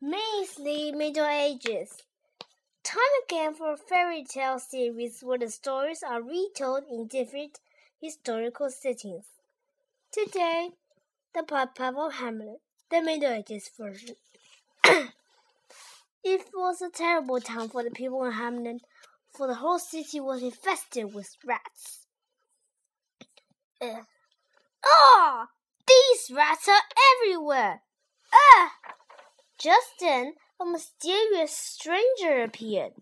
Measly Middle Ages. Time again for a fairy tale series where the stories are retold in different historical settings. Today, the Pavel Hamlet, the Middle Ages version. it was a terrible time for the people in Hamelin, for the whole city was infested with rats. Uh, oh, these rats are everywhere! Ah! Just then, a mysterious stranger appeared.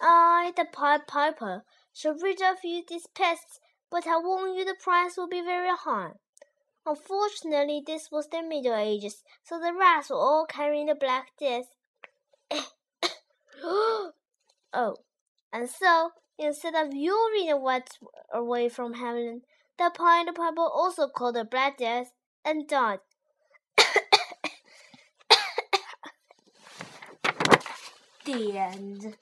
I, the Pied Piper, shall rid of you these pests, but I warn you the price will be very high. Unfortunately, this was the Middle Ages, so the rats were all carrying the Black Death. oh, and so, instead of luring the rats away from heaven, the Pied Piper also called the Black Death and died. The end.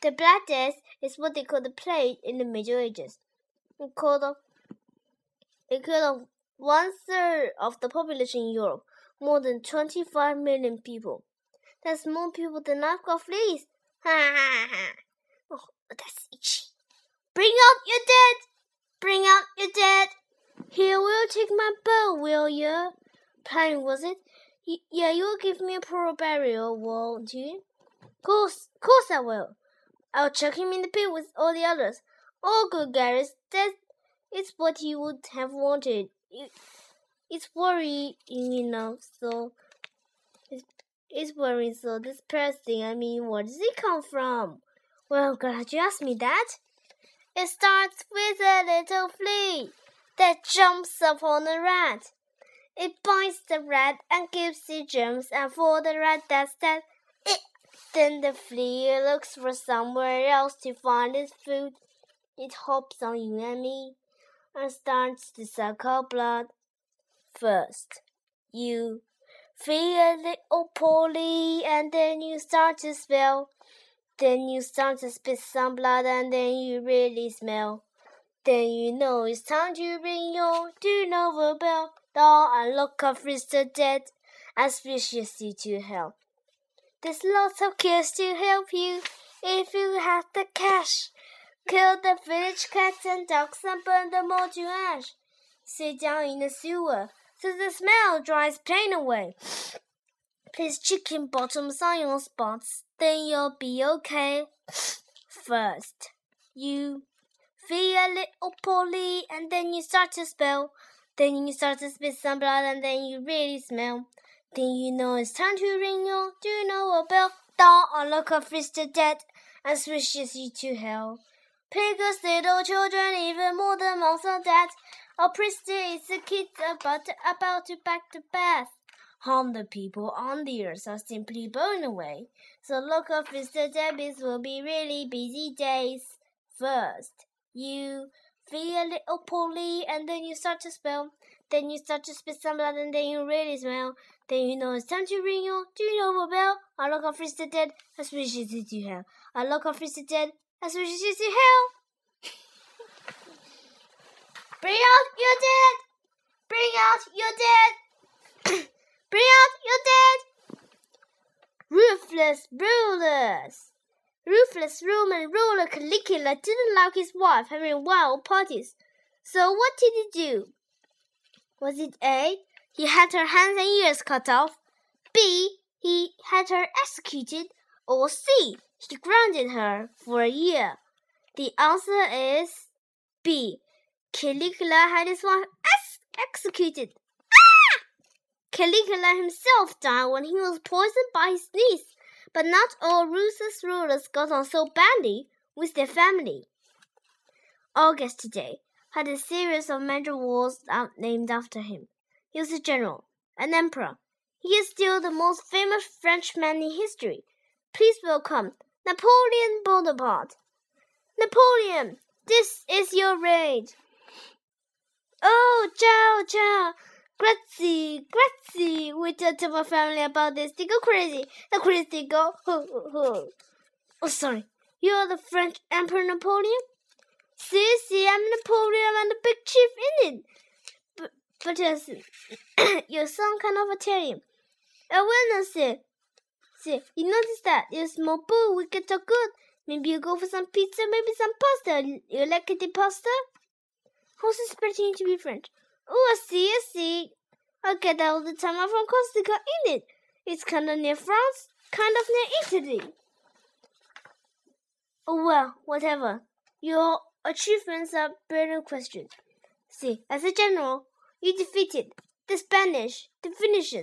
The Black Death is what they call the plague in the Middle Ages. It killed, it killed one third of the population in Europe, more than 25 million people. That's more people than I've got fleas. Ha ha ha. Oh, that's itchy. Bring out your dead! Bring out your dead! Here, will take my bow, will you? Plain was it? Yeah, you'll give me a proper burial, won't you? Course, course I will. I'll chuck him in the pit with all the others. Oh, good Gareth, that is what you would have wanted. It, it's worrying enough, so it's, it's worrying. So this thing, I mean, where does it come from? Well, glad you asked me that. It starts with a little flea that jumps upon a rat. It bites the rat and gives it germs, and for the rat that's that. It, then the flea looks for somewhere else to find its food. It hops on you and me and starts to suck our blood. First, you feel a little poorly, and then you start to smell. Then you start to spit some blood, and then you really smell. Then you know it's time to ring your do-over bell doll and look of the dead, auspiciously to help. There's lots of kids to help you if you have the cash. Kill the village cats and dogs and burn them all to ash. Sit down in the sewer so the smell drives pain away. Place chicken bottoms on your spots, then you'll be okay. First, you feel a little poorly and then you start to spell. Then you start to spit some blood and then you really smell. Then you know it's time to ring your do you know a bell? Down on look of the dead and swishes you to hell. Pigs, little children, even more than moms and dads. A priest is the kids about to, about to back to bath. Harm the people on the earth are simply blown away. So look of Mr. Debbie's will be really busy days. First, you feel a little poorly, and then you start to spell. Then you start to spit some blood, and then you really smell. Then you know it's time to ring your do you know a bell? I look of the dead, as wishes to hell. I look of the dead, as wishes to hell. Bring out your dead! Bring out your dead! Bring out your dead! Ruthless rulers! Ruthless Roman ruler Caligula didn't like his wife having wild parties. So what did he do? Was it A? He had her hands and ears cut off. B. He had her executed. Or C. He grounded her for a year. The answer is B. Caligula had his wife ex executed. Ah! Caligula himself died when he was poisoned by his niece but not all ruthless rulers got on so badly with their family. August today had a series of major wars named after him. He was a general, an emperor. He is still the most famous Frenchman in history. Please welcome Napoleon Bonaparte. Napoleon, this is your raid. Oh, ciao, ciao. Grazie, grazie. We talked to my family about this. They go crazy. The crazy go. oh, sorry. You're the French Emperor Napoleon? See, see, I'm Napoleon. I'm the big chief in it. But, but yes, you're some kind of Italian. I will not say. See, you notice that you're small boo, we can talk good. Maybe you go for some pizza, maybe some pasta. You like the pasta? Who's expecting you to be French? Oh, I see, I see. I get that all the time. I'm from Corsica, ain't it? It's kind of near France, kind of near Italy. Oh well, whatever. Your achievements are better questions. See, as a general, you defeated the Spanish, the Finnish,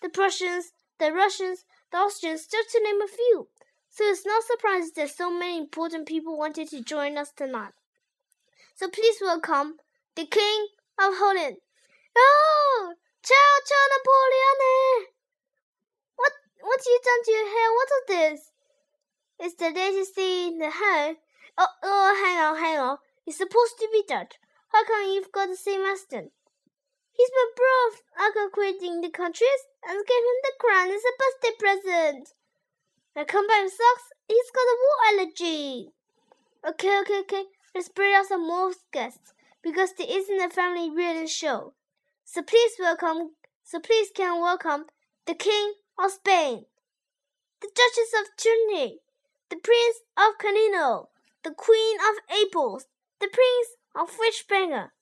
the Prussians, the Russians, the Austrians, just to name a few. So it's not surprising that so many important people wanted to join us tonight. So please welcome the King of Holland. Oh, ciao, Napoleone! What, what you done to your hair? What is this? It's the latest thing in the hair. Oh, oh, hang on, hang on. You're supposed to be Dutch. How come you've got the same accent? He's my bro. Uncle quitting the countries and gave him the crown as a birthday present. Now come by socks. He's got a wool allergy. Okay, okay, okay. Let's bring out some more guests because there isn't a family reunion show. So please welcome. So please can welcome the King of Spain, the Duchess of Trinity, the Prince of Canino, the Queen of Naples, the Prince of Fishbanger.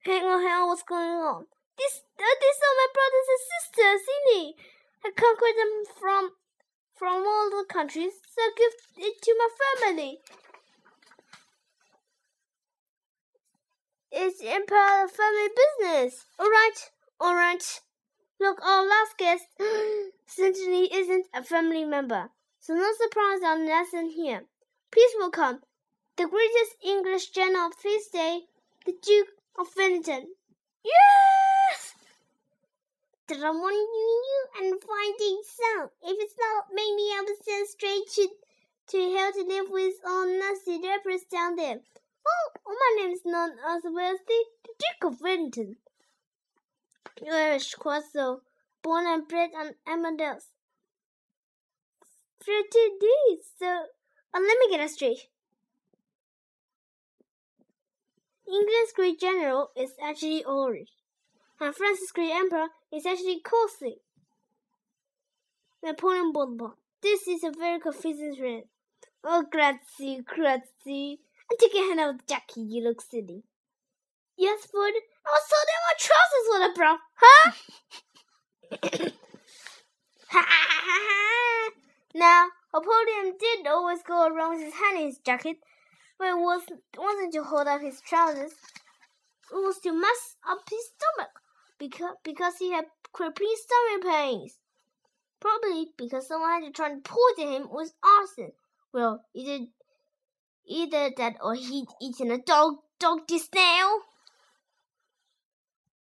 Hang on, hang on, what's going on? This, uh, these are my brothers and sisters, isn't I conquered them from from all the countries, so I give it to my family. It's empire family business. All right, all right. Look, our last guest certainly isn't a family member, so no surprise on lesson here. Please welcome the greatest English general of this day, the Duke of Wellington. Yes! Did I want you and find it so? If it's not, maybe I will send straight to to hell to live with all nasty rappers down there. Oh, my name is none other than the Duke of Wellington. Irish Quasso, born and bred on Amadeus. Fifty days, so uh, let me get it straight. England's great general is actually Ulrich, and France's great emperor is actually Corsi. Napoleon Bonaparte. This is a very confusing trend. Oh, grazie, grazie. And take your hand out of the jacket, you look silly. Yes, Ford. Oh, so then my trousers were brown, huh? ha ha ha ha! Now, Napoleon did always go around with his hand in his jacket, but it was, wasn't to hold up his trousers. It was to mess up his stomach because, because he had crippling stomach pains. Probably because someone had to try to poison him with arson. Well, either either that or he'd eaten a dog dog snail.